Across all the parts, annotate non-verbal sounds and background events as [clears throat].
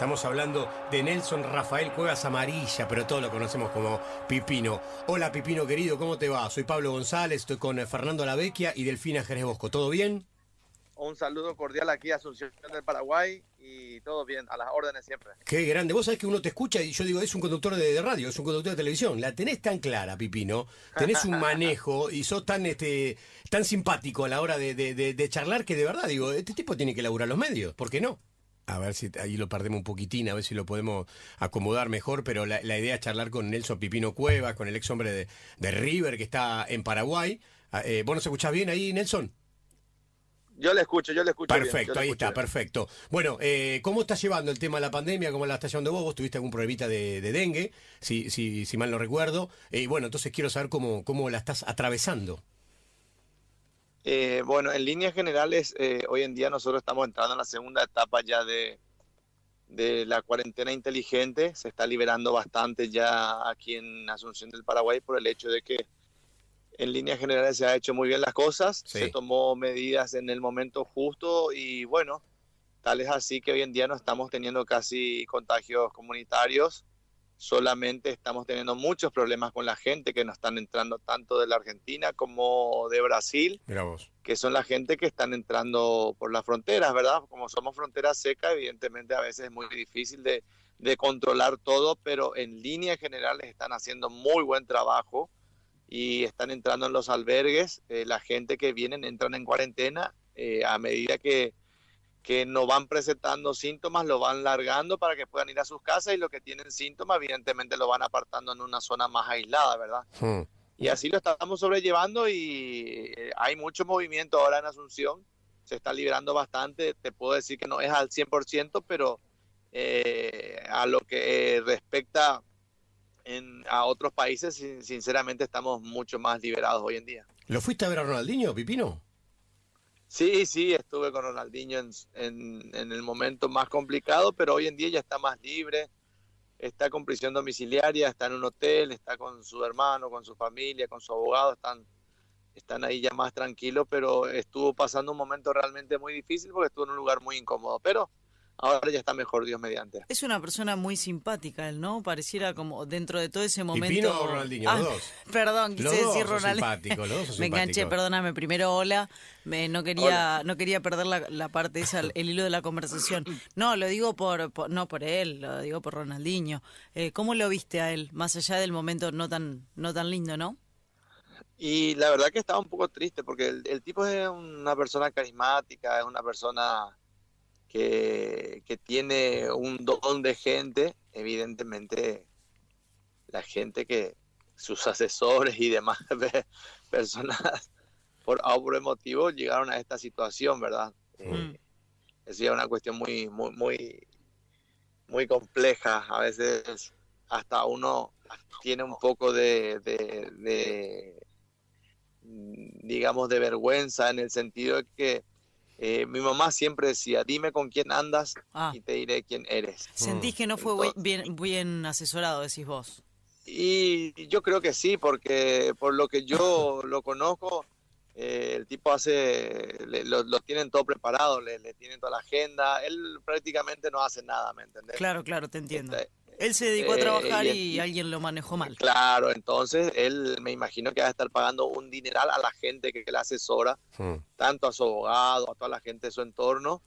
Estamos hablando de Nelson Rafael Cuevas Amarilla, pero todos lo conocemos como Pipino. Hola Pipino querido, ¿cómo te va? Soy Pablo González, estoy con Fernando Lavecchia y Delfina Jerez Bosco. ¿Todo bien? Un saludo cordial aquí a Asunción del Paraguay y todo bien, a las órdenes siempre. Qué grande. Vos sabés que uno te escucha y yo digo, es un conductor de, radio, es un conductor de televisión. La tenés tan clara, Pipino. Tenés un [laughs] manejo y sos tan este tan simpático a la hora de, de charlar que de verdad digo, este tipo tiene que laburar los medios. ¿Por qué no? A ver si ahí lo perdemos un poquitín, a ver si lo podemos acomodar mejor, pero la, idea es charlar con Nelson Pipino Cueva, con el ex hombre de, de River que está en Paraguay. Ah, eh, ¿Vos nos escuchás bien ahí, Nelson? Yo le escucho, yo le escucho. Perfecto, ahí está, perfecto. Bueno, eh, ¿cómo está llevando el tema de la pandemia? ¿Cómo la está llevando vos? Vos tuviste algún problemita de, dengue, si, si, si mal no recuerdo. Y eh, bueno, entonces quiero saber cómo, cómo la estás atravesando. Eh, bueno, en líneas generales, eh, hoy en día nosotros estamos entrando en la segunda etapa ya de, de la cuarentena inteligente. Se está liberando bastante ya aquí en Asunción del Paraguay por el hecho de que en líneas generales se ha hecho muy bien las cosas, se tomó medidas en el momento justo y bueno, tal es así que hoy en día no estamos teniendo casi contagios comunitarios solamente estamos teniendo muchos problemas con la gente que nos están entrando tanto de la Argentina como de Brasil, que son la gente que están entrando por las fronteras, ¿verdad? Como somos frontera seca, evidentemente a veces es muy difícil de, controlar todo, pero en línea general están haciendo muy buen trabajo y están entrando en los albergues, eh, la gente que vienen entran en cuarentena eh, a medida que que no van presentando síntomas, lo van largando para que puedan ir a sus casas y los que tienen síntomas, evidentemente, lo van apartando en una zona más aislada, ¿verdad? Hmm. Y así lo estamos sobrellevando y eh, hay mucho movimiento ahora en Asunción, se está liberando bastante, te puedo decir que no es al 100%, pero eh, a lo que respecta en, a otros países, sinceramente estamos mucho más liberados hoy en día. ¿Lo fuiste a ver a Ronaldinho, Pipino? Sí, sí, estuve con Ronaldinho en, el momento más complicado, pero hoy en día ya está más libre, está con prisión domiciliaria, está en un hotel, está con su hermano, con su familia, con su abogado, están, están ahí ya más tranquilos, pero estuvo pasando un momento realmente muy difícil porque estuvo en un lugar muy incómodo, pero ahora ya está mejor, Dios mediante. Es una persona muy simpática él, ¿no? Pareciera como dentro de todo ese momento... ¿Pipino o Ronaldinho? los ah, dos. Perdón, quise decir Ronaldinho. Los dos [laughs] Me enganché, perdóname. Primero, hola. Me, no quería no quería perder la, parte esa, el hilo de la conversación. No, lo digo por, no por él, lo digo por Ronaldinho. Eh, ¿Cómo lo viste a él? Más allá del momento no tan, no tan lindo, ¿no? Y la verdad que estaba un poco triste porque el tipo es una persona carismática, es una persona que, tiene un don de gente, evidentemente la gente que sus asesores y demás [laughs] personas por algún motivo llegaron a esta situación, ¿verdad? Eh, es una cuestión muy, muy, muy, muy compleja. A veces hasta uno tiene un poco de, de digamos, de vergüenza en el sentido de que eh, mi mamá siempre decía, dime con quién andas ah. y te diré quién eres. ¿Sentís que no fue bien, bien asesorado, decís vos? Y yo creo que sí, porque por lo que yo [laughs] lo conozco, eh, el tipo hace, lo, tienen todo preparado, le, le, tienen toda la agenda, él prácticamente no hace nada, ¿me entendés? Claro, claro, te entiendo. Este, él se dedicó a eh, trabajar y, alguien lo manejó mal. Claro, entonces él me imagino que va a estar pagando un dineral a la gente que, le asesora, hmm. tanto a su abogado, a toda la gente de su entorno,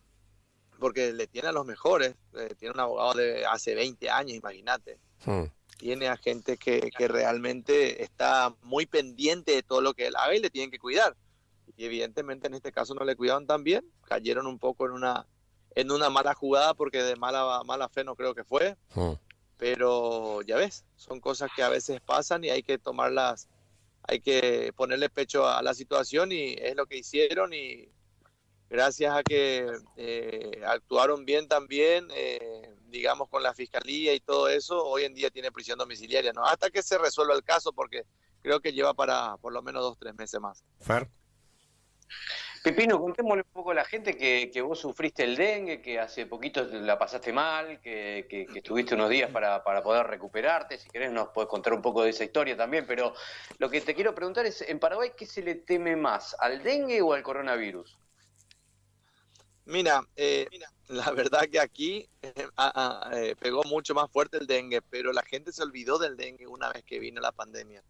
porque le tiene a los mejores. Eh, tiene un abogado de hace 20 años, imagínate. Hmm. Tiene a gente que, que realmente está muy pendiente de todo lo que él haga y le tienen que cuidar. Y evidentemente en este caso no le cuidaron tan bien, cayeron un poco en una en una mala jugada porque de mala mala fe no creo que fue. Hmm pero ya ves, son cosas que a veces pasan y hay que tomarlas, hay que ponerle pecho a la situación y es lo que hicieron y gracias a que eh, actuaron bien también, eh, digamos con la fiscalía y todo eso, hoy en día tiene prisión domiciliaria, ¿no? Hasta que se resuelva el caso porque creo que lleva para por lo menos dos, tres meses más. Fer. Pepino, contémosle un poco a la gente que, vos sufriste el dengue, que hace poquito la pasaste mal, que, estuviste unos días para, poder recuperarte. Si querés nos puedes contar un poco de esa historia también, pero lo que te quiero preguntar es, ¿en Paraguay qué se le teme más, al dengue o al coronavirus? Mira, eh, la verdad que aquí eh, eh, pegó mucho más fuerte el dengue, pero la gente se olvidó del dengue una vez que vino la pandemia.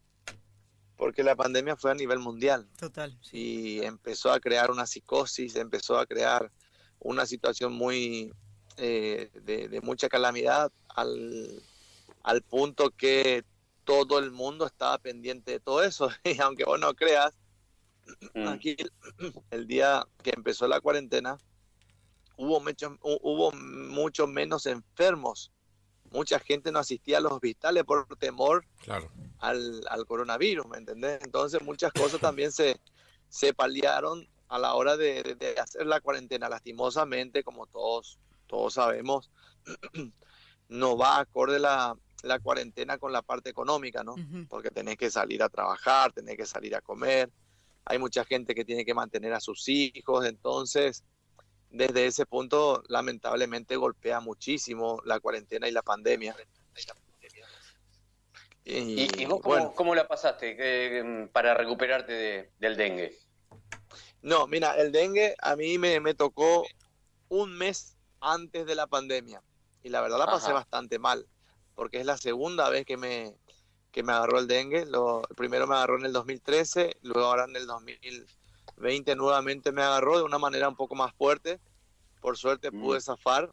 Porque la pandemia fue a nivel mundial. Total. Y empezó a crear una psicosis, empezó a crear una situación muy de, mucha calamidad al, al punto que todo el mundo estaba pendiente de todo eso. [laughs] Y aunque vos no creas, mm. aquí [clears throat] el día que empezó la cuarentena, hubo mucho, hubo mucho menos enfermos. Mucha gente no asistía a los hospitales por temor al, coronavirus, ¿me entendés? Entonces muchas cosas también se, se paliaron a la hora de, hacer la cuarentena. Lastimosamente, como todos, todos sabemos, [clears throat] no va acorde la, la cuarentena con la parte económica, ¿no? Porque tenés que salir a trabajar, tenés que salir a comer. Hay mucha gente que tiene que mantener a sus hijos, entonces desde ese punto lamentablemente golpea muchísimo la cuarentena y la pandemia. ¿Y, vos cómo, la pasaste mm, para recuperarte del dengue? No, mira, el dengue a mí me, tocó un mes antes de la pandemia y la verdad la pasé bastante mal porque es la segunda vez que me, que me agarró el dengue. Lo, primero me agarró en el 2013, luego ahora en el 2000 20 nuevamente me agarró de una manera un poco más fuerte. Por suerte mm. pude zafar.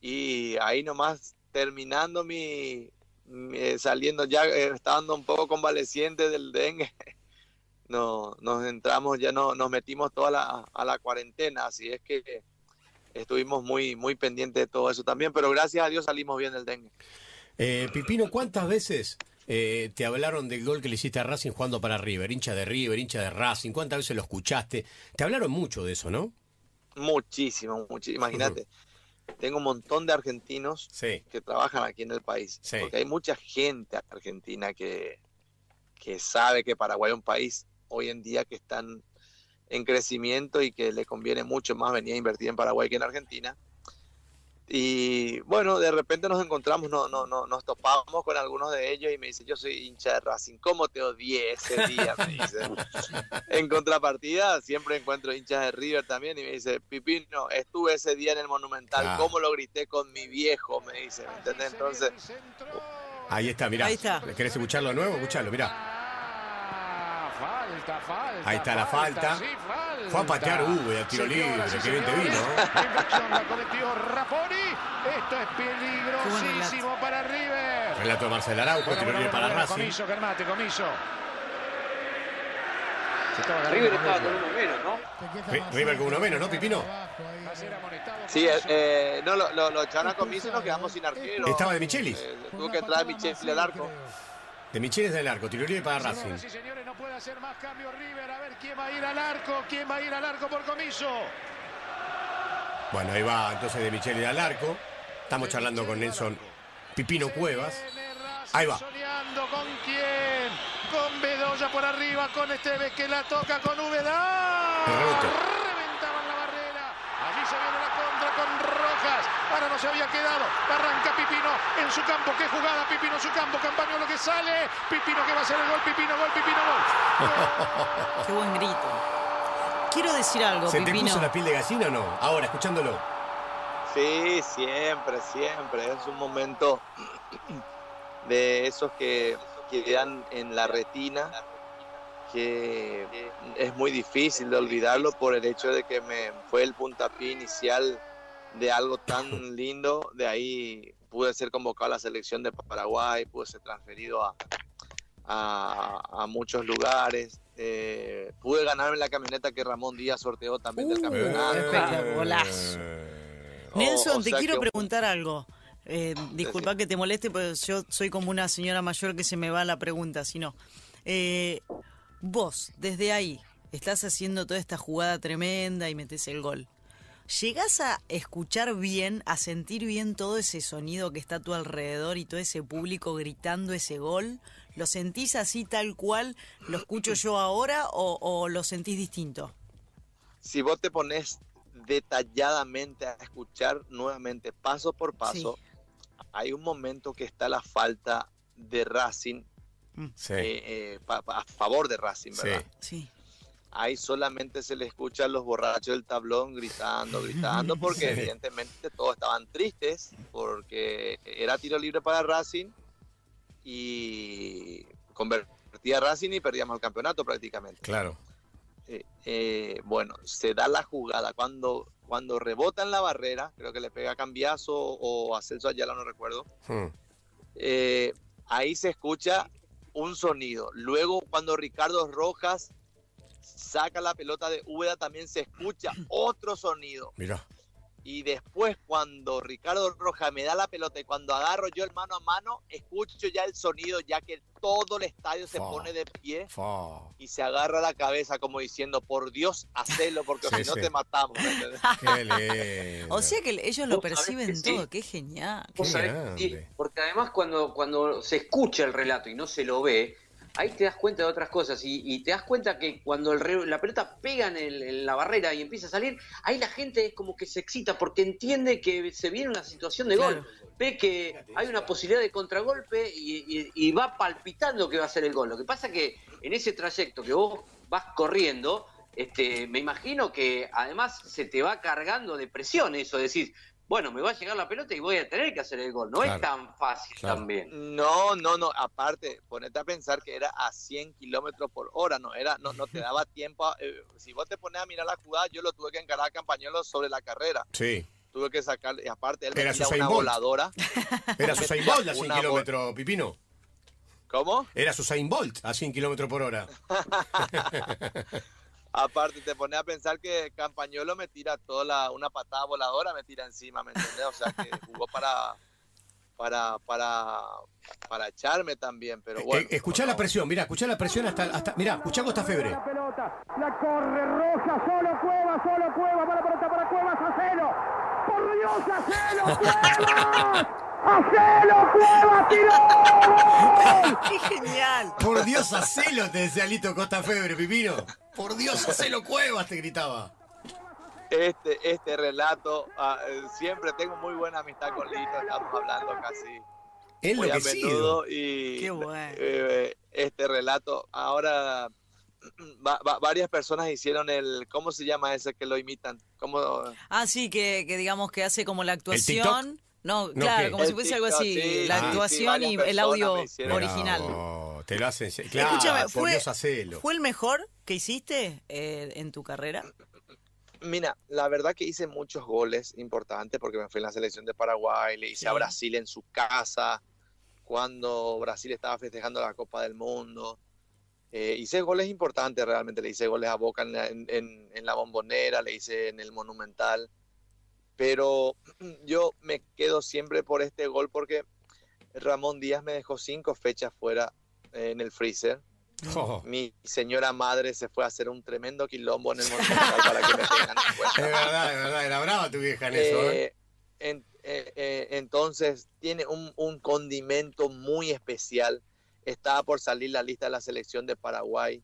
Y ahí nomás terminando mi, eh, saliendo ya, eh, estando un poco convaleciente del dengue, [laughs] no, nos entramos, ya no, nos metimos toda la, a la cuarentena. Así es que estuvimos muy, muy pendientes de todo eso también. Pero gracias a Dios salimos bien del dengue. Eh, Pipino, ¿cuántas veces eh, te hablaron del gol que le hiciste a Racing jugando para River, hincha de River, hincha de Racing, ¿cuántas veces lo escuchaste? Te hablaron mucho de eso, ¿no? Muchísimo, muchísimo. Imagínate, tengo un montón de argentinos que trabajan aquí en el país, porque hay mucha gente argentina que, que sabe que Paraguay es un país hoy en día que están en crecimiento y que le conviene mucho más venir a invertir en Paraguay que en Argentina. Y bueno, de repente nos encontramos, no, no, no, nos topamos con algunos de ellos y me dice, yo soy hincha de Racing, ¿cómo te odié ese día? Me dice. [laughs] en contrapartida, siempre encuentro hinchas de River también y me dice, Pipino, estuve ese día en el Monumental, ¿cómo lo grité con mi viejo? Me dice, ¿me entiendes? Entonces... Ahí está, mirá. Ahí está. ¿Querés escucharlo de nuevo? Escuchalo, mirá. Ahí está la falta. Fue a patear Hugo y tiro libre, que bien te vino. Esto es peligrosísimo para River. Relato de Marcel Araujo, tiro libre para Racing. Comiso, Germate, comiso. River estaba con uno menos, ¿no? River con uno menos, ¿no, Pipino? Sí, eh, no, lo, lo, lo echaron a comiso y nos quedamos sin arquero. Estaba de Michelis. Eh, tuvo que entrar Michelis al arco. De Michelis del arco, tiro libre para Racing. Puede hacer más cambios River. A ver quién va a ir al arco, quién va a ir al arco por comiso. Bueno, ahí va entonces de Michelis al arco. Estamos charlando con Nelson Pipino Cuevas. Ahí va. Soñando con quién. Con Bedoya por arriba, con Esteves que la toca con Ubeda. Ahora no se había quedado. Arranca Pipino en su campo. ¿Qué jugada? Pipino en su campo. lo que sale. Pipino que va a hacer el gol. Pipino, gol, Pipino, gol. [laughs] Qué buen grito. Quiero decir algo, ¿Se te puso la piel de gallina o no? Ahora, escuchándolo. Sí, siempre, siempre. Es un momento [clears throat] de esos que quedan en la retina que es muy difícil de olvidarlo por el hecho de que me fue el puntapié inicial de algo [laughs] tan lindo. De ahí pude ser convocado a la selección de Paraguay, pude ser transferido a, a, muchos lugares. Eh, pude ganarme la camioneta que Ramón Díaz sorteó también del uh, campeonato. Golazo. Nelson, te quiero preguntar algo. Eh, disculpa que te moleste, pero yo soy como una señora mayor que se me va la pregunta, si no. Eh, vos, desde ahí, estás haciendo toda esta jugada tremenda y metes el gol. ¿Llegás a escuchar bien, a sentir bien todo ese sonido que está a tu alrededor y todo ese público gritando ese gol? ¿Lo sentís así tal cual lo escucho yo ahora o, lo sentís distinto? Si vos te pones detalladamente a escuchar nuevamente, paso por paso, hay un momento que está la falta de Racing mm. eh, eh, a favor de Racing, ¿verdad? Sí ahí solamente se le escucha a los borrachos del tablón gritando, gritando, [laughs] porque evidentemente todos estaban tristes, porque era tiro libre para Racing y convertía Racing y perdíamos el campeonato prácticamente. Claro. Eh, eh, bueno, se da la jugada cuando cuando rebota en la barrera, creo que le pega a Cambiazo o a Celso Ayala, no recuerdo. Hmm. Eh, ahí se escucha un sonido. Luego, cuando Ricardo Rojas saca la pelota de Úbeda, también se escucha [clears throat] otro sonido. Mira. Y después cuando Ricardo Roja me da la pelota y cuando agarro yo el mano a mano, escucho ya el sonido, ya que todo el estadio se pone de pie y se agarra la cabeza como diciendo, por Dios, hacelo, porque si no te matamos. [laughs] o sea que ellos lo perciben todo, qué genial. porque además cuando, cuando se escucha el relato y no se lo ve, ahí te das cuenta de otras cosas y, te das cuenta que cuando el, la pelota pega en, la barrera y empieza a salir, ahí la gente es como que se excita porque entiende que se viene una situación de gol. Ve que hay una posibilidad de contragolpe y, va palpitando que va a ser el gol. Lo que pasa que en ese trayecto que vos vas corriendo, este, me imagino que además se te va cargando de presión eso, decir, bueno, me va a llegar la pelota y voy a tener que hacer el gol. No es tan fácil también. No, no, no. Aparte, ponete a pensar que era a 100 kilómetros por hora, no era, no, no te daba [laughs] tiempo. Eh, si vos te pones a mirar la jugada, yo lo tuve que encarar a Campañuelo sobre la carrera. Sí. Tuve que sacar, y aparte él era una voladora. [laughs] Era Usain Bolt a 100 kilómetros, Pipino. ¿Cómo? Era Usain Bolt a 100 kilómetros por hora. [laughs] Aparte, te pone a pensar que Campañolo me tira toda la, una patada voladora, me tira encima, ¿me entiendes? O sea, que jugó para, para, para, para echarme también, pero bueno. Eh, escuchá la presión, mira, escuchá la presión hasta, hasta mira, escuchá Costa Febre. La pelota, la corre Roja, solo Cueva, solo Cueva, para pelota para Cuevas, Acelo. Por Dios, Acelo, Cuevas. [laughs] ¡Hacelo, Cueva, tiró! [laughs] ¡Qué genial! Por Dios, hacelo, te decía Lito Costa Febre, Pipino. Por Dios, hacelo, Cuevas, te gritaba. Este, este relato, ah, siempre tengo muy buena amistad con Lito, estamos hablando casi es muy a menudo y Qué bueno. Eh, este relato, ahora [clears throat] varias personas hicieron el, ¿cómo se llama ese que lo imitan? ¿Cómo? Ah, sí, que, que digamos que hace como la actuación. No, claro, como si fuese algo así, la actuación y el audio original. te lo hacen, claro, Escúchame, fue, ¿fue el mejor que hiciste eh, en tu carrera? Mira, la verdad que hice muchos goles importantes porque me fui en la selección de Paraguay, le hice a Brasil en su casa, cuando Brasil estaba festejando la Copa del Mundo. Eh, hice goles importantes realmente, le hice goles a Boca en, en la Bombonera, le hice en el Monumental pero [clears throat] yo me quedo siempre por este gol porque Ramón Díaz me dejó cinco fechas fuera en el freezer. Oh. Mi señora madre se fue a hacer un tremendo quilombo en el Monumental para que me tengan en [laughs] cuenta. Es verdad, es verdad, era brava tu vieja en eso. ¿eh? Eh, eh, entonces tiene un, un, condimento muy especial. Estaba por salir la lista de la selección de Paraguay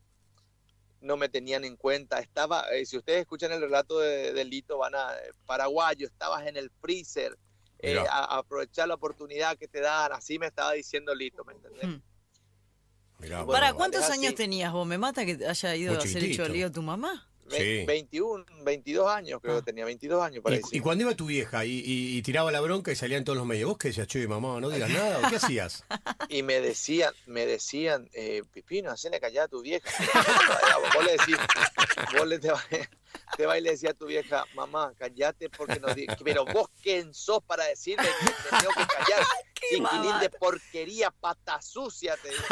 no me tenían en cuenta. Estaba, eh, si ustedes escuchan el relato de, Lito, van a, eh, paraguayo, estabas en el freezer, eh, a, aprovechar la oportunidad que te dan, así me estaba diciendo Lito, ¿me entendés? Hmm. ¿Para cuántos años tenías vos? ¿Me mata que haya ido a hacer hecho lío tu mamá? 21, 22 años, creo que ah. tenía 22 años. ¿Y, ¿Y, cuando iba tu vieja y, tiraba la bronca y salían todos los medios, vos qué decías, che, mamá, no digas nada, qué hacías? [laughs] Y me decían, me decían, eh, Pipino, hacele callar a tu vieja. [laughs] vos le decís, vos le te, va, y le decía a tu vieja, mamá, callate porque no Pero vos quién sos para decirle que me tengo que callar. [laughs] Chiquilín de porquería, pata sucia, te dice,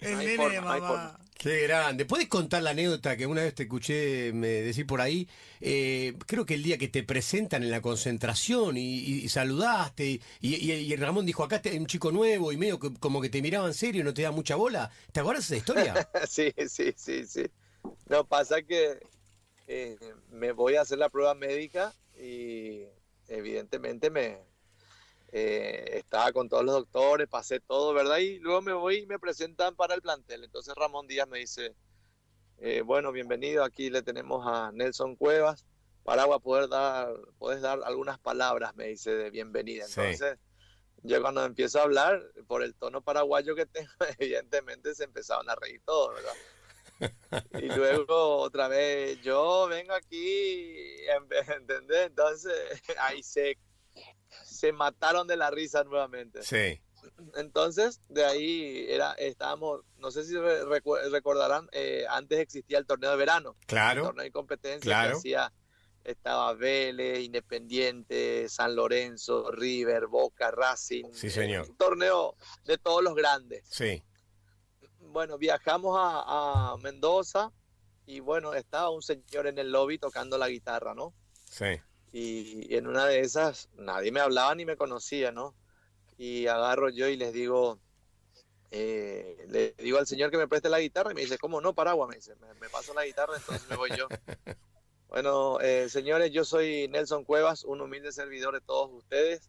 El nene de mamá. Qué grande. ¿Puedes contar la anécdota que una vez te escuché me decir por ahí? Eh, creo que el día que te presentan en la concentración y, saludaste y, Ramón dijo, acá hay un chico nuevo y medio como que te miraba en serio y no te da mucha bola. ¿Te acuerdas esa historia? [laughs] sí, sí, sí, sí. No, pasa que eh, me voy a hacer la prueba médica y evidentemente me, eh, estaba con todos los doctores, pasé todo, ¿verdad? Y luego me voy y me presentan para el plantel. Entonces Ramón Díaz me dice, eh, bueno, bienvenido, aquí le tenemos a Nelson Cuevas. Para poder dar, puedes dar algunas palabras, me dice, de bienvenida. Entonces yo cuando empiezo a hablar, por el tono paraguayo que tengo, [laughs] evidentemente se empezaban a reír todos, ¿verdad? Y luego otra vez, yo vengo aquí, [laughs] ¿entendés? Entonces [laughs] ahí se, se mataron de la risa nuevamente. Sí. Entonces, de ahí era, estábamos, no sé si recordarán, eh, antes existía el torneo de verano. Claro. El torneo de competencia que hacía estaba Vélez, Independiente, San Lorenzo, River, Boca, Racing. Sí, señor. Un torneo de todos los grandes. Sí. Bueno, viajamos a, Mendoza y bueno, estaba un señor en el lobby tocando la guitarra, ¿no? Sí. Y, en una de esas nadie me hablaba ni me conocía, ¿no? Y agarro yo y les digo, eh, le digo al señor que me preste la guitarra y me dice, ¿cómo no, Paraguas? Me dice, me, me paso la guitarra, entonces me voy yo. [laughs] Bueno, eh, señores, yo soy Nelson Cuevas, un humilde servidor de todos ustedes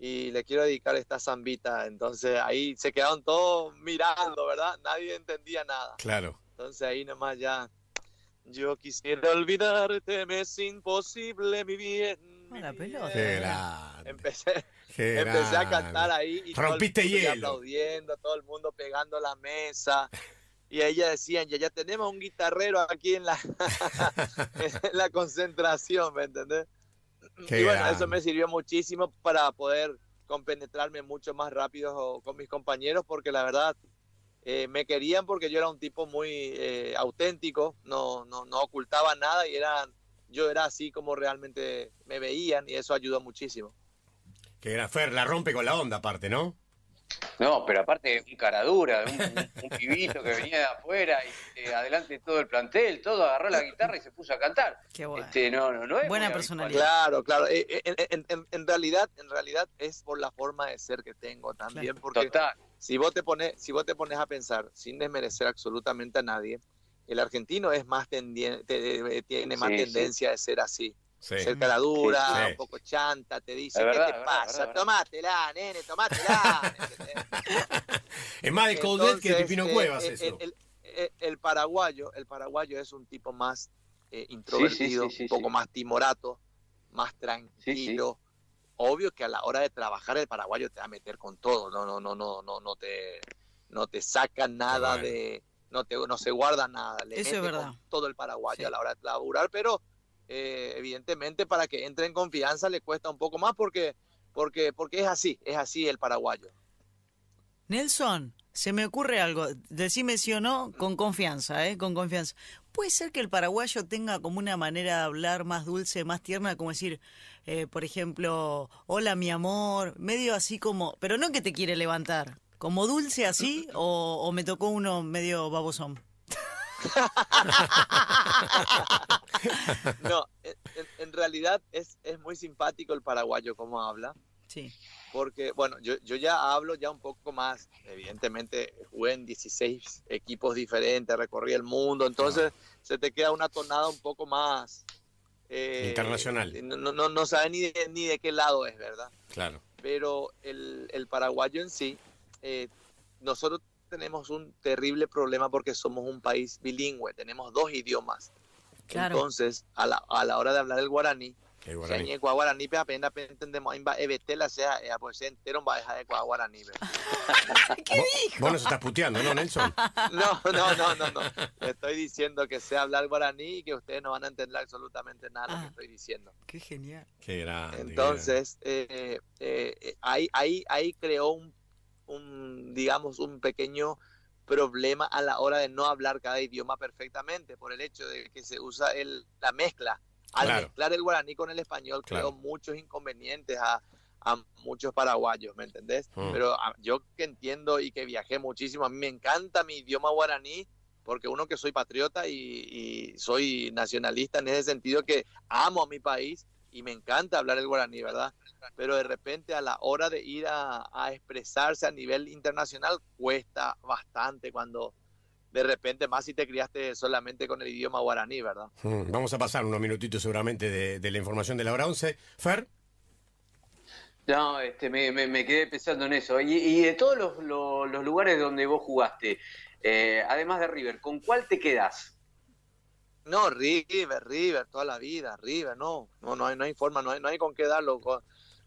y le quiero dedicar esta zambita. Entonces ahí se quedaron todos mirando, ¿verdad? Nadie entendía nada. Claro. Entonces ahí nomás ya. Yo quisiera olvidarte, me es imposible, mi bien. Mi pelota. Qué grande. Empecé, empecé a cantar ahí y Rompiste todo el hielo. aplaudiendo, todo el mundo pegando la mesa y ella decían, ya, ya tenemos un guitarrero aquí en la, [laughs] en la concentración, ¿me entendés? y bueno, eso me sirvió muchísimo para poder compenetrarme mucho más rápido con mis compañeros, porque la verdad eh, me querían porque yo era un tipo muy eh, auténtico, no, no, no ocultaba nada y era, yo era así como realmente me veían y eso ayudó muchísimo. Que era Fer, la rompe con la onda aparte, ¿no? No, pero aparte, un cara dura, un, pibito que venía de afuera y eh, adelante todo el plantel, todo agarró la guitarra y se puso a cantar. Qué bueno. Este, no, no, no es Buena personalidad. Claro, claro. Eh, eh, en, realidad, en realidad es por la forma de ser que tengo también, porque si vos te pones, si vos te pones a pensar, sin desmerecer absolutamente a nadie, el argentino es más tiene más tendencia de ser así. Ser cara dura, un poco chanta, te dice, ¿qué te pasa? tomátela, nene, tomátela. [laughs] es más de Coldet que de Pipino eh, Cuevas el, eso. El, paraguayo, el paraguayo es un tipo más eh, introvertido, un poco más timorato, más tranquilo. Obvio que a la hora de trabajar el paraguayo te va a meter con todo, no, no, no, no, no, no te, no te saca nada de, no te, no se guarda nada, le eso mete con todo el paraguayo a la hora de laburar, pero eh, evidentemente para que entre en confianza le cuesta un poco más porque, porque, porque es así, es así el paraguayo. Nelson, se me ocurre algo, decime sí o no, con confianza, ¿eh? Con confianza. ¿Puede ser que el paraguayo tenga como una manera de hablar más dulce, más tierna, como decir, eh, por ejemplo, hola mi amor, medio así como, pero no que te quiere levantar, como dulce así o, me tocó uno medio babosón? [laughs] no, en, realidad es, es, muy simpático el paraguayo como habla. Sí. Porque, bueno, yo, yo ya hablo ya un poco más, evidentemente jugué en 16 equipos diferentes, recorrí el mundo, entonces se te queda una tonada un poco más... Eh, Internacional. No, no, no sabes ni de, ni de qué lado es, ¿verdad? Claro. Pero el, el paraguayo en sí, eh, nosotros tenemos un terrible problema porque somos un país bilingüe, tenemos dos idiomas. Entonces, a la, a la hora de hablar el guaraní, el guaraní. Si guaraní apenas entendemos la sea eh, pues entero va a dejar de guaraní. [laughs] ¿Qué dijo? Vos nos estás puteando, ¿no, Nelson? [laughs] No, no, no, no, no. Estoy diciendo que sé hablar guaraní y que ustedes no van a entender absolutamente nada de lo que ah. estoy diciendo. Qué genial. Qué grande. Entonces, eh, eh, ahí, ahí, ahí creó un un, digamos, un pequeño problema a la hora de no hablar cada idioma perfectamente, por el hecho de que se usa el, la mezcla. Al mezclar el guaraní con el español creó muchos inconvenientes a, a, muchos paraguayos, ¿me entendés? Mm. Pero ah, yo que entiendo y que viajé muchísimo, a mí me encanta mi idioma guaraní, porque uno que soy patriota y, y soy nacionalista en ese sentido que amo a mi país y me encanta hablar el guaraní, ¿verdad? pero de repente a la hora de ir a, expresarse a nivel internacional cuesta bastante cuando de repente más si te criaste solamente con el idioma guaraní, ¿verdad? Hmm, vamos a pasar unos minutitos seguramente de, la información de la hora 11. Fer. No, este, me, me, quedé pensando en eso. Y, de todos los, lugares donde vos jugaste, eh, además de River, ¿con cuál te quedas? No, River, River, toda la vida, River, no, no, no hay, no hay forma, no hay, no hay con qué darlo.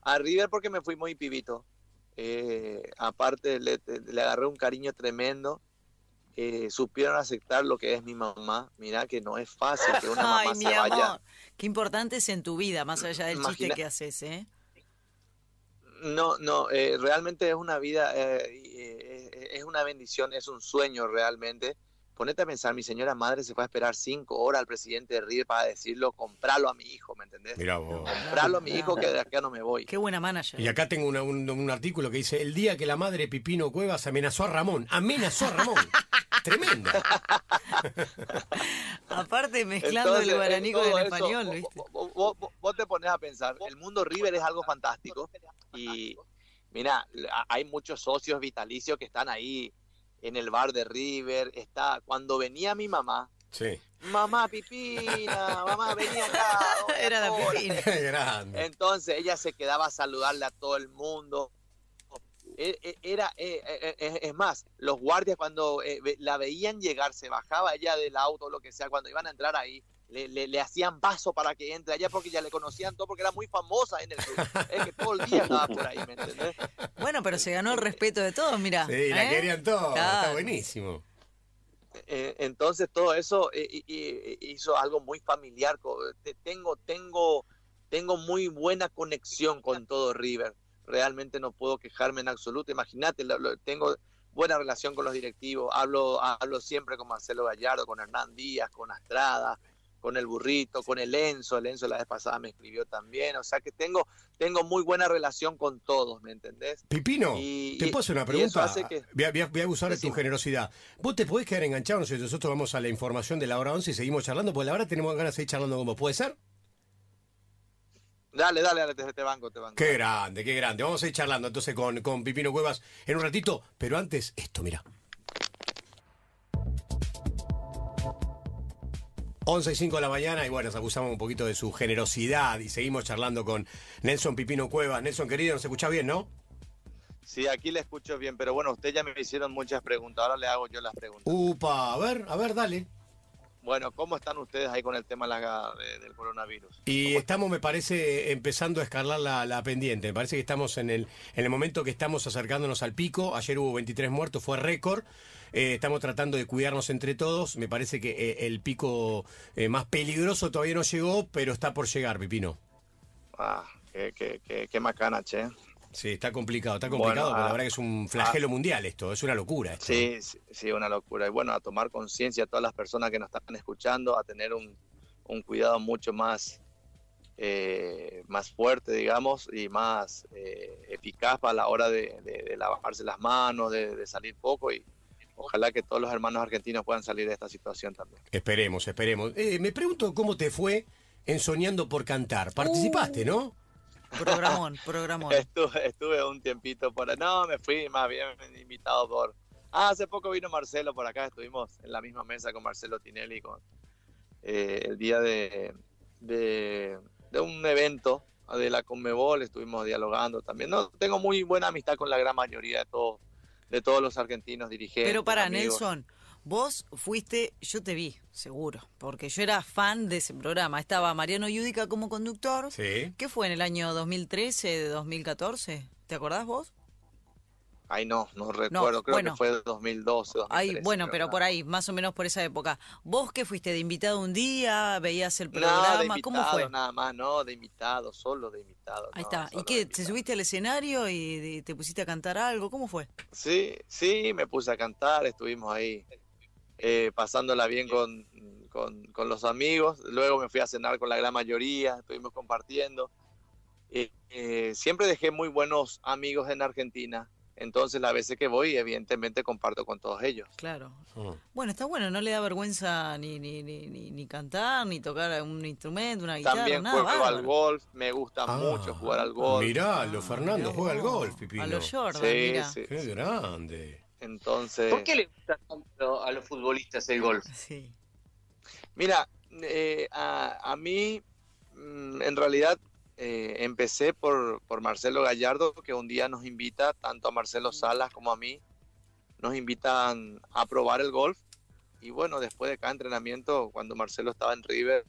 A River porque me fui muy pibito. eh, aparte le, agarré un cariño tremendo. Eh, supieron aceptar lo que es mi mamá. Mira que no es fácil que una [laughs] mamá se vaya. Qué importante es en tu vida, más allá del chiste que haces, ¿eh? No, no, eh, realmente es una vida, es una bendición, es un sueño realmente ponete a pensar, mi señora madre se fue a esperar cinco horas al presidente de River para decirlo, compralo a mi hijo, ¿me entendés? Mira vos. Compralo a mi hijo que de acá no me voy. Qué buena manager. Y acá tengo un, artículo que dice, el día que la madre Pipino Cuevas amenazó a Ramón, amenazó a Ramón. [laughs] Tremendo. [laughs] Aparte mezclando el guaraní con el español, ¿viste? Vos, vos, te pones a pensar, el mundo River es algo fantástico y mira, hay muchos socios vitalicios que están ahí en el bar de River, está cuando venía mi mamá. Sí. Mamá Pipina, mamá venía acá. [laughs] Era la Pipina. [laughs] Grande. Entonces ella se quedaba a saludarle a todo el mundo. E, e, era, e, es más, los guardias cuando eh, la veían llegar, se bajaba ella del auto, lo que sea, cuando iban a entrar ahí, le, le, hacían paso para que entre allá porque ya le conocían todo porque era muy famosa en el club. [laughs] Es que todo el día estaba por ahí, ¿me entendés? Bueno, pero se ganó el respeto de todos, mira. Sí, la ¿eh? querían todos, está buenísimo. Eh, entonces todo eso eh, hizo algo muy familiar. Tengo, tengo, tengo muy buena conexión con todo River. Realmente no puedo quejarme en absoluto. Imagínate, tengo buena relación con los directivos. Hablo, hablo siempre con Marcelo Gallardo, con Hernán Díaz, con Astrada, con el burrito, con el Enzo, el Enzo la vez pasada me escribió también, o sea que tengo, tengo muy buena relación con todos, ¿me entendés? Pipino, te puedo hacer una pregunta, voy, a, voy, a, abusar de tu generosidad. ¿Vos te podés quedar enganchado? Nosotros vamos a la información de la hora 11 y seguimos charlando, porque la verdad tenemos ganas de seguir charlando como ¿puede ser? Dale, dale, dale, te, banco, te banco. Qué grande, qué grande. Vamos a ir charlando entonces con, con Pipino Cuevas en un ratito, pero antes, esto, mira. 11 y 5 de la mañana y bueno, nos acusamos un poquito de su generosidad y seguimos charlando con Nelson Pipino Cuevas. Nelson, querido, nos escucha bien, ¿no? Sí, aquí le escucho bien, pero bueno, usted ya me hicieron muchas preguntas, ahora le hago yo las preguntas. Upa, a ver, a ver, dale. Bueno, ¿cómo están ustedes ahí con el tema del coronavirus? Y estamos, me parece, empezando a escalar la, pendiente. Me parece que estamos en el, en el momento que estamos acercándonos al pico. Ayer hubo 23 muertos, fue récord. Eh, estamos tratando de cuidarnos entre todos. Me parece que eh, el pico eh, más peligroso todavía no llegó, pero está por llegar, Pipino. Ah, qué, qué, qué, macana, che. Sí, está complicado, está complicado, pero la ah, verdad que es un flagelo ah. mundial esto, es una locura. Esto. Sí, sí, una locura. Y bueno, a tomar conciencia a todas las personas que nos están escuchando, a tener un, un cuidado mucho más, más fuerte, digamos, y más eficaz para la hora de, de, lavarse las manos, de, de, salir poco y, ojalá que todos los hermanos argentinos puedan salir de esta situación también. Esperemos, esperemos. Eh, me pregunto cómo te fue en Soñando por Cantar. Participaste, ¿no? Programón, programón. Estuve, estuve un tiempito por... No, me fui más bien invitado por... Ah, hace poco vino Marcelo por acá, estuvimos en la misma mesa con Marcelo Tinelli con eh, el día de, de, de, un evento de la Conmebol, estuvimos dialogando también. No, tengo muy buena amistad con la gran mayoría de todos de todos los argentinos dirigentes. Pero para Nelson, vos fuiste, yo te vi, seguro, porque yo era fan de ese programa. Estaba Mariano Yudica como conductor. Sí. ¿Qué fue en el año 2013, 2014? ¿Te acordás vos? Ay, no, no recuerdo, creo que fue 2012. 2013, bueno, pero por ahí, más o menos por esa época. ¿Vos qué fuiste? ¿De invitado un día? ¿Veías el programa? de invitado, ¿Cómo fue? Nada más, no, de invitado, solo de invitado. Ahí está. ¿Y qué? ¿Te subiste al escenario y te pusiste a cantar algo? ¿Cómo fue? Sí, sí, me puse a cantar, estuvimos ahí eh, pasándola bien con, con, los amigos. Luego me fui a cenar con la gran mayoría, estuvimos compartiendo. Eh, eh, siempre dejé muy buenos amigos en Argentina entonces, las veces que voy, evidentemente comparto con todos ellos. Claro. Mm. Bueno, está bueno, no le da vergüenza ni, ni, ni, ni cantar, ni tocar un instrumento, una guitarra, También juego al golf, me gusta ah, mucho jugar al golf. Mirá, lo Fernando juega al golf, Pipino. A los Jordan, sí, Sí, Qué grande. Entonces... ¿Por qué le gusta tanto a los futbolistas el golf? Sí. Mira, eh, a, a mí, mm, en realidad, eh, empecé por, por, Marcelo Gallardo, que un día nos invita, tanto a Marcelo Salas como a mí, nos invitan a probar el golf. Y bueno, después de cada entrenamiento, cuando Marcelo estaba en River,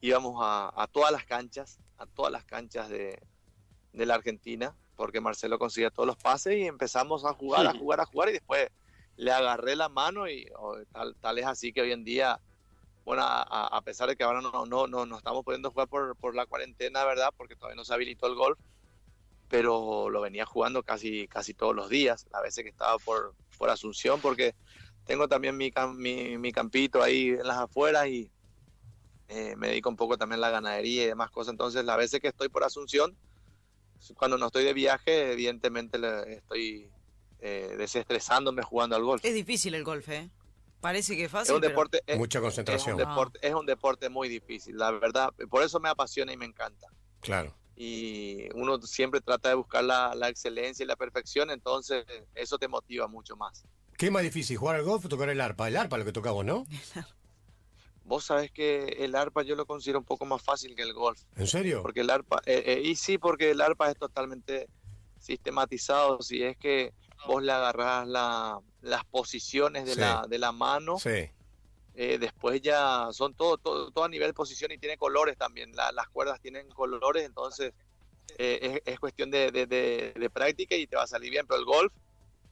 íbamos a, a todas las canchas, a todas las canchas de, de la Argentina. Porque Marcelo conseguía todos los pases y empezamos a jugar, a jugar, a jugar y después le agarré la mano y tal, tal es así que hoy en día, bueno, a, pesar de que ahora no, no, no, no estamos pudiendo jugar por, por la cuarentena, ¿verdad? Porque todavía no se habilitó el golf, pero lo venía jugando casi, casi todos los días, a veces que estaba por, por Asunción, porque tengo también mi, mi, mi campito ahí en las afueras y eh, me dedico un poco también a la ganadería y demás cosas, entonces las veces que estoy por Asunción, cuando no estoy de viaje, evidentemente estoy eh, desestresándome jugando al golf. Es difícil el golf, ¿eh? Parece que es fácil. Es un deporte, Mucha concentración. Es un, deporte, es un deporte muy difícil, la verdad. Por eso me apasiona y me encanta. Claro. Y uno siempre trata de buscar la, la excelencia y la perfección, entonces eso te motiva mucho más. ¿Qué es más difícil, jugar al golf o tocar el arpa? El arpa lo que tocamos, ¿no? [laughs] Vos sabés que el arpa yo lo considero un poco más fácil que el golf. ¿En serio? Porque el arpa, eh, eh, y sí, porque el arpa es totalmente sistematizado. Si es que vos le agarrás la, las posiciones de, la, de la mano, sí. Eh, después ya son todo, todo, todo, a nivel de posición y tiene colores también. las cuerdas tienen colores, entonces es, es, cuestión de, de, de, práctica y te va a salir bien. Pero el golf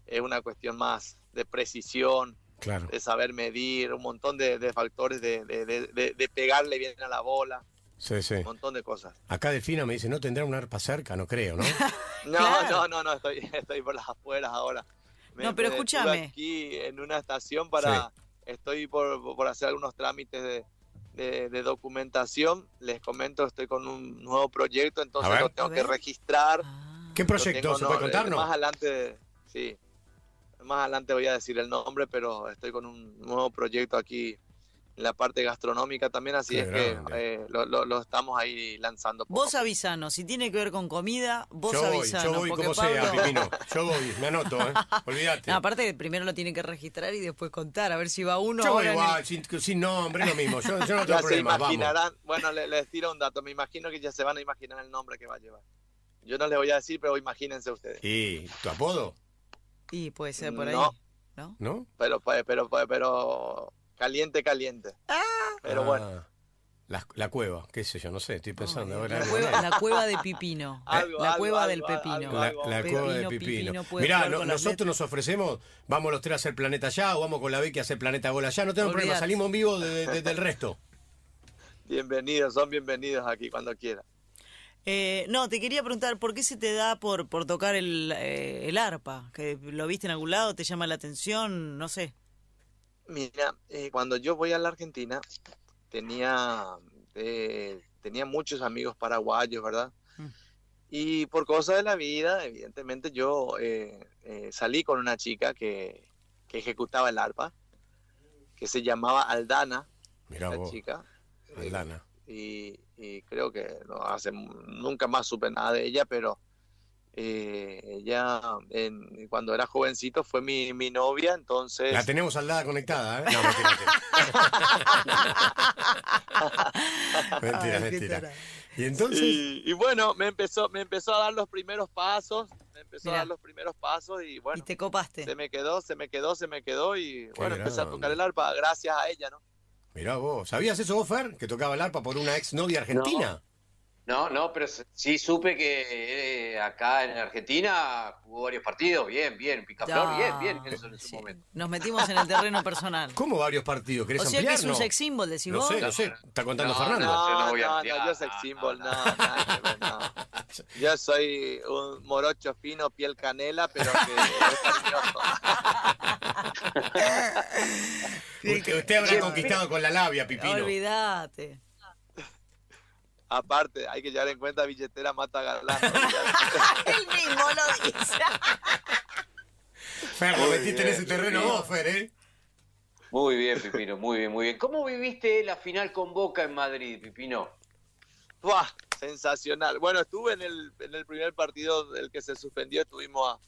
es una cuestión más de precisión, de saber medir, un montón de, factores de, de, pegarle bien a la bola. Sí, sí. Un montón de cosas. Acá Delfina me dice, ¿no tendrá un arpa cerca? No creo, ¿no? [laughs] no, no, no, no, estoy, [laughs] estoy por las afueras ahora. no, pero escúchame. Aquí en una estación para... Estoy por, por hacer algunos trámites de, de, documentación. Les comento, estoy con un nuevo proyecto, entonces lo tengo que registrar. Ah. ¿Qué proyecto? ¿Se puede contarnos? Más adelante, sí. Más adelante voy a decir el nombre, pero estoy con un nuevo proyecto aquí en la parte gastronómica también, así es que eh, lo, estamos ahí lanzando. Vos avisanos, si tiene que ver con comida, vos yo voy, Yo voy como sea, Pipino. [laughs] Yo voy, me anoto, ¿eh? Olvídate. aparte, primero lo tiene que registrar y después contar, a ver si va uno. Yo voy igual, sin, sin, nombre, lo mismo. Yo, no [laughs] tengo ya se imaginarán, bueno, les, les tiro un dato, me imagino que ya se van a imaginar el nombre que va a llevar. Yo no les voy a decir, pero imagínense ustedes. ¿Y tu apodo? Y puede ser por ahí. No. ¿No? Pero, pero, pero, pero, caliente, caliente. Ah. Pero bueno. Ah, la, la, cueva, qué sé yo, no sé, estoy pensando ahora. La, cueva, la cueva de Pipino. [laughs] la cueva del Pepino. la, cueva de Pipino. Mirá, nosotros nos ofrecemos, vamos los tres a hacer Planeta allá o vamos con la Becky a hacer Planeta Gol allá, no tengo problema, salimos en vivo del resto. [laughs] Bienvenidos, son bienvenidos aquí cuando quieran. Eh, no, te quería preguntar, ¿por qué se te da por, por tocar el, eh, el arpa? ¿Que ¿Lo viste en algún lado? ¿Te llama la atención? No sé. Mira, eh, cuando yo voy a la Argentina, tenía, tenía muchos amigos paraguayos, ¿verdad? Mm. Y por cosas de la vida, evidentemente yo salí con una chica que, que, ejecutaba el arpa, que se llamaba Aldana, Mira la chica. Aldana. Y, y creo que no hace nunca más supe nada de ella, pero eh, ella en, cuando era jovencito fue mi, mi novia, entonces... La tenemos al lado conectada, ¿eh? No, mentira, mentira. [laughs] mentira. Y entonces... Y, bueno, me empezó, me empezó a dar los primeros pasos, me empezó a dar los primeros pasos y bueno... Y te copaste. Se me quedó, se me quedó, se me quedó y bueno, empecé a tocar el arpa gracias a ella, ¿no? Mirá vos, ¿sabías eso vos, Fer? Que tocaba el arpa por una ex novia argentina. No, no, pero sí supe que eh, acá en Argentina jugó varios partidos, bien, bien, Picaflor, bien, bien, eso en su momento. Nos metimos en el terreno personal. [laughs] ¿Cómo varios partidos? ¿Querés o sea que es un sex symbol, decís vos. Lo sé, lo sé, está contando Fernando. No, yo no, voy a no, no, yo sex symbol, no, no, Yo soy un morocho fino, piel canela, pero que [laughs] usted, usted habrá conquistado con la labia, Pipino. Olvídate. Aparte, hay que llevar en cuenta billetera mata galán. [laughs] Él mismo lo dice. Fer, lo metiste en ese terreno vos, Fer, ¿eh? Muy bien, Pipino, muy bien, muy bien. ¿Cómo viviste la final con Boca en Madrid, Pipino? ¡Buah! Sensacional. Bueno, estuve en el, en el primer partido del que se suspendió, estuvimos a,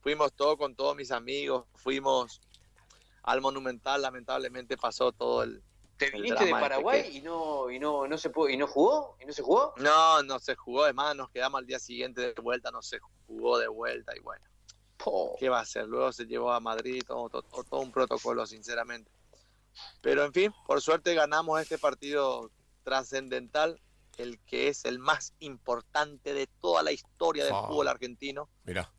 fuimos todos con todos mis amigos, fuimos al Monumental, lamentablemente pasó todo el, ¿Te viniste de Paraguay y no y no no se pudo, y no jugó y no se jugó? No, no se jugó, además nos quedamos al día siguiente de vuelta, no se jugó de vuelta y bueno. ¿Qué va a hacer? Luego se llevó a Madrid, todo, todo, un protocolo, sinceramente. Pero en fin, por suerte ganamos este partido trascendental el que es el más importante de toda la historia del fútbol argentino. Mira.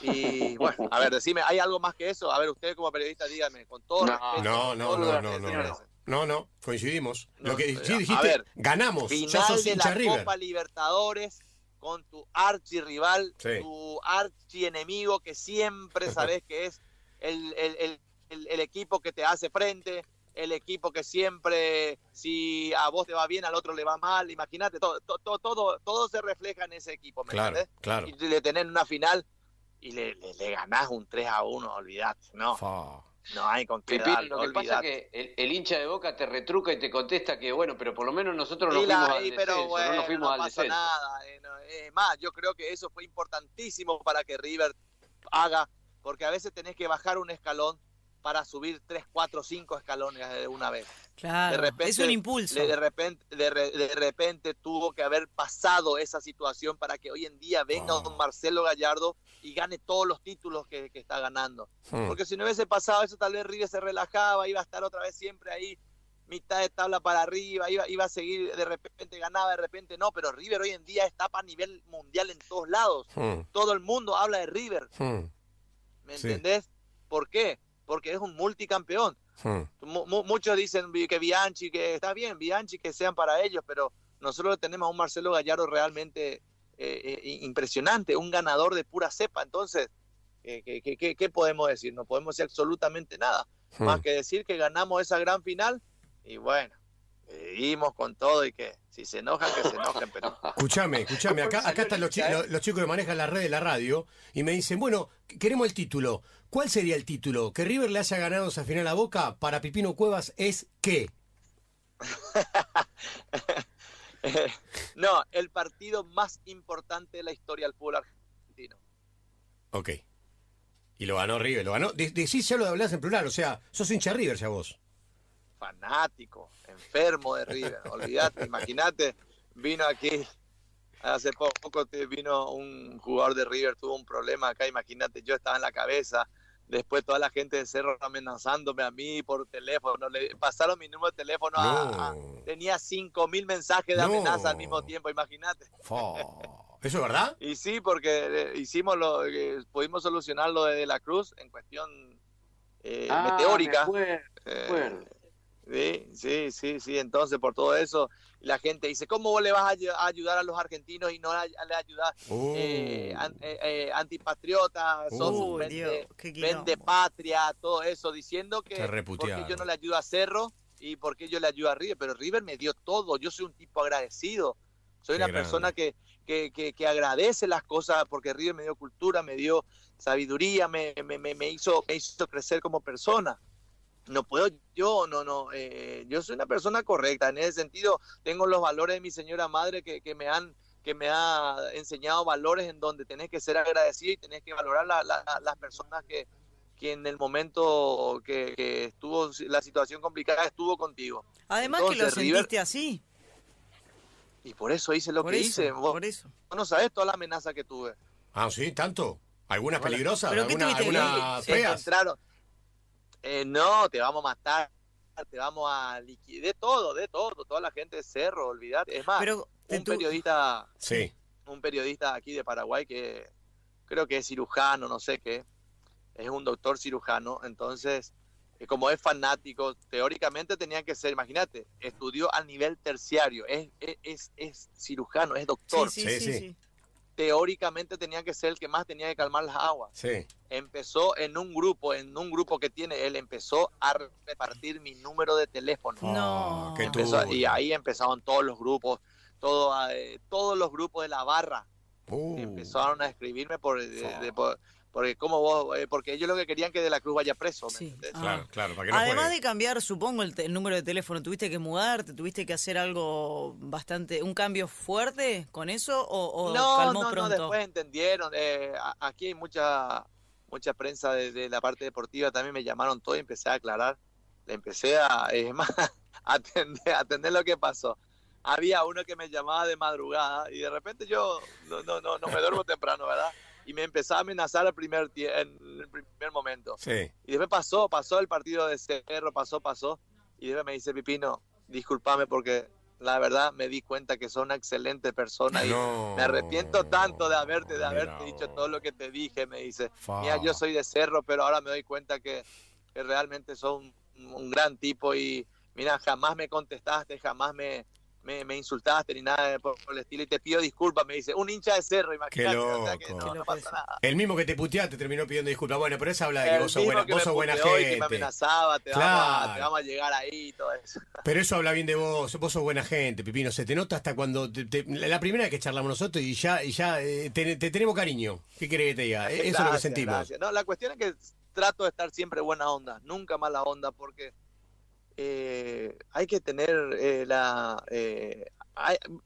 Y bueno, a ver, decime, ¿hay algo más que eso? A ver, usted como periodista, dígame, con todo no, respeto, no, no, no, no, no, no, no, coincidimos. Lo que sí dijiste, a ver, ganamos. Final de la Copa Libertadores con tu archirrival, tu archienemigo que siempre [laughs] sabes que es el, el, el, el, equipo que te hace frente, el equipo que siempre, si a vos te va bien, al otro le va mal. Imagínate, todo, todo, todo, todo se refleja en ese equipo, ¿me claro, Claro. Y le tenés una final y le, le, ganás un 3 a 1, olvidate, ¿no. No hay con qué Lo que pasa es que el, hincha de Boca te retruca y te contesta que, bueno, pero por lo menos nosotros no fuimos al descenso, no nos fuimos al descenso. nada. Eh, es más, yo creo que eso fue importantísimo para que River haga, porque a veces tenés que bajar un escalón para subir 3, 4, 5 escalones de una vez. Claro, de repente, es un impulso. De, repente, de, repente tuvo que haber pasado esa situación para que hoy en día venga don Marcelo Gallardo y gane todos los títulos que, está ganando. Hmm. Porque si no hubiese pasado eso, tal vez River se relajaba, iba a estar otra vez siempre ahí, mitad de tabla para arriba, iba, iba a seguir, de repente ganaba, de repente no, pero River hoy en día está a nivel mundial en todos lados. Hmm. Todo el mundo habla de River. Hmm. ¿Me entendés? ¿Por qué? Porque es un multicampeón. Hmm. muchos dicen que Bianchi, que está bien, Bianchi, que sean para ellos, pero nosotros tenemos a un Marcelo Gallardo realmente eh, eh, impresionante, un ganador de pura cepa. Entonces, ¿qué, podemos decir? No podemos decir absolutamente nada, hmm. más que decir que ganamos esa gran final y bueno, seguimos con todo y que si se enojan, que se enojen, pero... [laughs] Escúchame, escúchame, acá, acá están los, los, chicos que manejan la red de la radio y me dicen, bueno, queremos el título. ¿Cuál sería el título? Que River le haya ganado esa final a Boca para Pipino Cuevas es qué? [laughs] no, el partido más importante de la historia del fútbol argentino. Ok. Y lo ganó River, lo ganó. Decís ya lo hablas en plural, o sea, sos hincha River ya vos fanático, enfermo de River. Olvídate, imagínate, vino aquí, hace poco vino un jugador de River, tuvo un problema acá, imagínate, yo estaba en la cabeza. Después toda la gente de Cerro amenazándome a mí por teléfono. Le pasaron mi número de teléfono. A, tenía cinco mil mensajes de amenaza al mismo tiempo, imagínate. ¿Eso es verdad? y sí, porque eh, hicimos lo, eh, pudimos solucionar lo de, la Cruz en cuestión eh, ah, meteórica. Sí, sí, sí, sí. Entonces, por todo eso, la gente dice, ¿cómo vos le vas a ayudar a los argentinos y no le ayudas uh. eh, eh, eh, antipatriota, uh, vende, patria, todo eso, diciendo que porque yo no le ayudo a Cerro y porque yo le ayudo a River, pero River me dio todo, yo soy un tipo agradecido, soy una persona que, que, que, agradece las cosas porque River me dio cultura, me dio sabiduría, me, me, me, hizo, me hizo crecer como persona no puedo yo, no, no, eh, yo soy una persona correcta, en ese sentido tengo los valores de mi señora madre que, que me han que me ha enseñado valores en donde tenés que ser agradecido y tenés que valorar las personas que, que en el momento que, estuvo la situación complicada estuvo contigo. Además que lo sentiste así. Y por eso hice lo que hice. por eso. no sabes toda la amenaza que tuve. Ah, sí, tanto. ¿Algunas peligrosas? ¿Alguna, alguna feas? Eh, no, te vamos a matar, te vamos a liquidar, de todo, de todo, toda la gente de Cerro, olvidate. Es más, un periodista, sí. un periodista aquí de Paraguay que creo que es cirujano, no sé qué, es un doctor cirujano, entonces, eh, como es fanático, teóricamente tenía que ser, imagínate, estudió a nivel terciario, es, es, es, cirujano, es doctor. sí, sí. sí teóricamente tenía que ser el que más tenía que calmar las aguas. Sí. Empezó en un grupo, en un grupo que tiene, él empezó a repartir mi número de teléfono. No. y ahí empezaron todos los grupos, todo, eh, todos los grupos de la barra. Uh. Empezaron a escribirme por, por porque como vos, eh, porque ellos lo que querían que De la Cruz vaya preso. Claro, claro. Además de cambiar, supongo, el, número de teléfono, ¿tuviste que mudarte? ¿Tuviste que hacer algo bastante, un cambio fuerte con eso o, no, calmó no, pronto? No, después entendieron. Eh, aquí hay mucha mucha prensa de, la parte deportiva, también me llamaron todo y empecé a aclarar. Le empecé a, es más, [laughs] atender, atender lo que pasó había uno que me llamaba de madrugada y de repente yo no, no, no, no me duermo temprano, ¿verdad? y me empezó a amenazar el primer en el primer momento. Sí. Y después pasó, pasó el partido de Cerro, pasó, pasó. Y después me dice, Pipino, discúlpame porque la verdad me di cuenta que sos una excelente persona y me arrepiento tanto de haberte, de haberte dicho todo lo que te dije, me dice. Mira, yo soy de cerro, pero ahora me doy cuenta que, realmente sos un gran tipo y mira, jamás me contestaste, jamás me, me, me, insultaste ni nada por, el estilo y te pido disculpas, me dice, un hincha de cerro, imagínate. Loco. no, pasa nada. El mismo que te puteaste terminó pidiendo disculpas. Bueno, pero eso habla de que vos sos buena, vos sos buena gente. Que me amenazaba, te, vamos a, te, vamos a, llegar ahí y todo eso. [laughs] Pero eso habla bien de vos, vos sos buena gente, Pipino. Se te nota hasta cuando. la primera vez que charlamos nosotros y ya, y ya eh, te, tenemos cariño. ¿Qué querés que te diga? Eso es lo que sentimos. No, la cuestión es que trato de estar siempre buena onda, nunca mala onda, porque eh, hay que tener eh, la... Eh,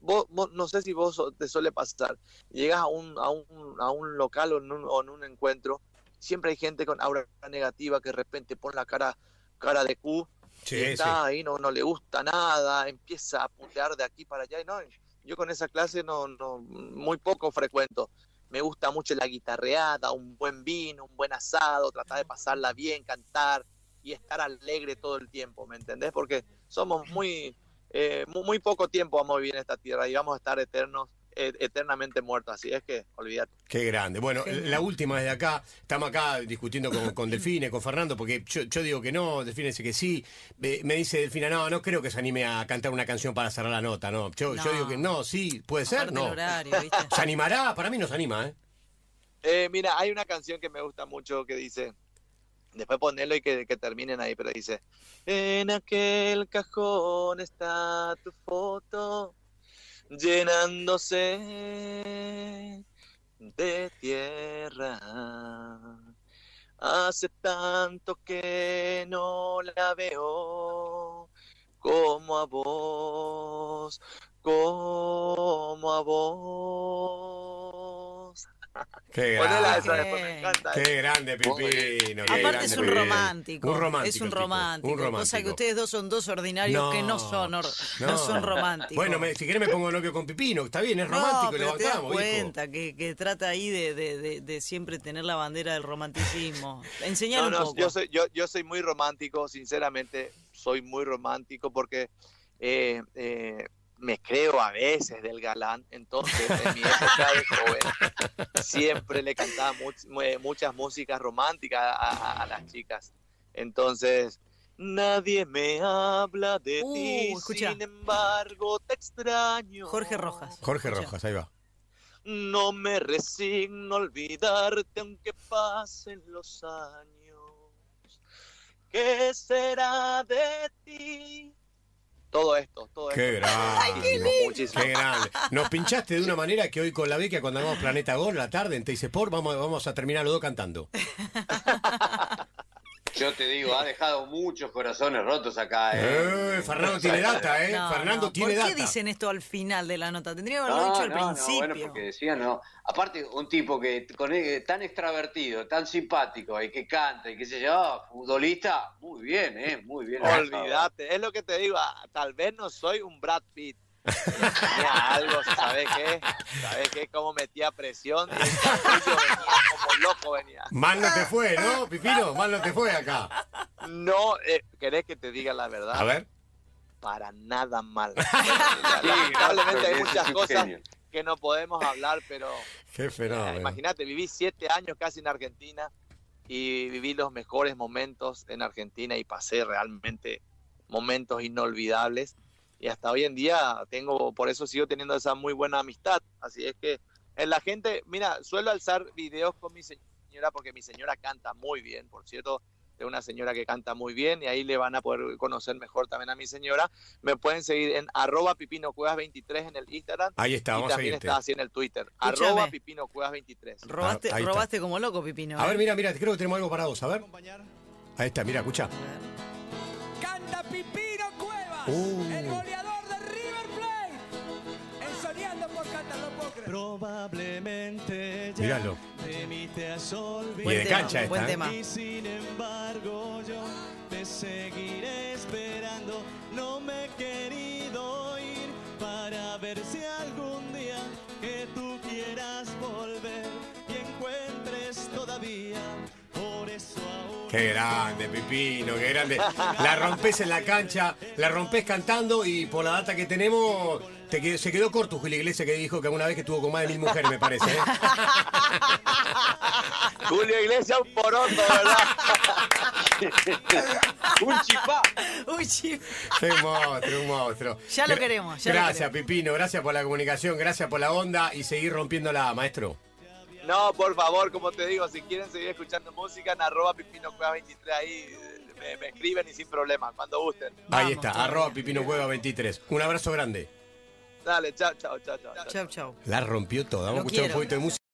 vos, no sé si vos te suele pasar, llegas a un, a un, a un local o en un, encuentro, siempre hay gente con aura negativa que de repente pone la cara, cara de Q, y está ahí, no, no le gusta nada, empieza a putear de aquí para allá, y no, yo con esa clase no, no muy poco frecuento. Me gusta mucho la guitarreada, un buen vino, un buen asado, tratar de pasarla bien, cantar, y estar alegre todo el tiempo, ¿me entendés? Porque somos muy, eh, muy, poco tiempo vamos a vivir en esta tierra y vamos a estar eternos e, eternamente muertos, así es que olvídate. Qué grande. Bueno, la última desde acá, estamos acá discutiendo con, con Delfine, con Fernando, porque yo, digo que no, Delfine dice que sí, me dice Delfina, no, no creo que se anime a cantar una canción para cerrar la nota, no. Yo, digo que no, sí, puede ser, no. ¿Se animará? Para mí no se anima, ¿eh? ¿eh? Mira, hay una canción que me gusta mucho que dice, Después ponerlo y que, terminen ahí, pero dice, en aquel cajón está tu foto llenándose de tierra. Hace tanto que no la veo como a vos, como a vos. Qué grande. Qué grande, Pipino. Aparte es un romántico. Un romántico. Es un romántico. Un romántico. Cosa que ustedes dos son dos ordinarios que no son, no. son románticos. Bueno, si querés me pongo novio con Pipino. Está bien, es romántico. No, pero te das cuenta que, que, trata ahí de, de, de, siempre tener la bandera del romanticismo. [laughs] Enseñar un poco. Yo soy, yo, yo soy muy romántico, sinceramente. Soy muy romántico porque... Eh, eh, me creo a veces del galán, entonces en mi época de joven siempre le cantaba muchas músicas románticas a, las chicas. Entonces, nadie me habla de uh, ti, sin embargo te extraño. Jorge Rojas. Jorge Rojas, ahí va. No me resigno a olvidarte aunque pasen los años. ¿Qué será de ti? Todo esto, todo qué esto. Grande, qué grande. Nos pinchaste de una manera que hoy con la beca cuando hagamos Planeta Gol la tarde en Teis Sport vamos, vamos a terminar los dos cantando. [laughs] Yo te digo, ha dejado muchos corazones rotos acá. ¿eh? eh Fernando tiene [laughs] data, ¿eh? Fernando tiene data. ¿Por qué dicen esto al final de la nota? Tendría que haberlo dicho al principio. bueno, porque decían, no. Aparte, un tipo que con tan extravertido, tan simpático y que canta y que se llama futbolista, muy bien, ¿eh? Muy bien. Olvídate, es lo que te digo, ah, tal vez no soy un Brad Pitt, tenía algo, ¿sabes qué? ¿Sabes qué? Cómo metía presión y venía como loco venía. Mal no te fue, ¿no, Pipino? Mal no te fue acá. No, eh, ¿querés que te diga la verdad? A ver. Para nada mal. [laughs] Lamentablemente hay muchas cosas que no podemos hablar, pero... Qué fenómeno. Imagínate, viví siete años casi en Argentina y viví los mejores momentos en Argentina y pasé realmente momentos inolvidables y hasta hoy en día tengo, por eso sigo teniendo esa muy buena amistad. Así es que en la gente, mira, suelo alzar videos con mi señora porque mi señora canta muy bien, por cierto, es una señora que canta muy bien y ahí le van a poder conocer mejor también a mi señora. Me pueden seguir en arroba pipinocuevas23 en el Instagram. Ahí está, y también está así en el Twitter, arroba pipinocuevas23. Robaste, ah, robaste como loco, Pipino. A ver, ¿eh? mira, mira, creo que tenemos algo para vos, a ver. Ahí está, mira, escucha. Canta Pipino Uh. el goleador de River Plate. En Soñando por creer. Probablemente ya Míralo. de mí te has olvidado. Y de cancha esta, buen ¿eh? tema. Y sin embargo yo te seguiré esperando. No me he querido ir para ver si algún Qué grande, Pipino, qué grande. La rompes en la cancha, la rompes cantando y por la data que tenemos, te se quedó corto Julio Iglesias que dijo que alguna vez que estuvo con más de mil mujeres, me parece. ¿eh? [laughs] Julio Iglesias un poroto, ¿verdad? [laughs] un chipá. Un chipá. Un monstruo, un monstruo. Ya lo queremos. Ya gracias, Pipino, gracias por la comunicación, gracias por la onda y seguir rompiéndola, maestro. No, por favor, como te digo, si quieren seguir escuchando música, en arroba Pipino Cueva 23 ahí me, escriben y sin problema, cuando gusten. ahí está, arroba Pipino Cueva 23. Un abrazo grande. Dale, chao, chao, chao, chao. Chao, chao. La rompió toda. Vamos a escuchar un poquito de música.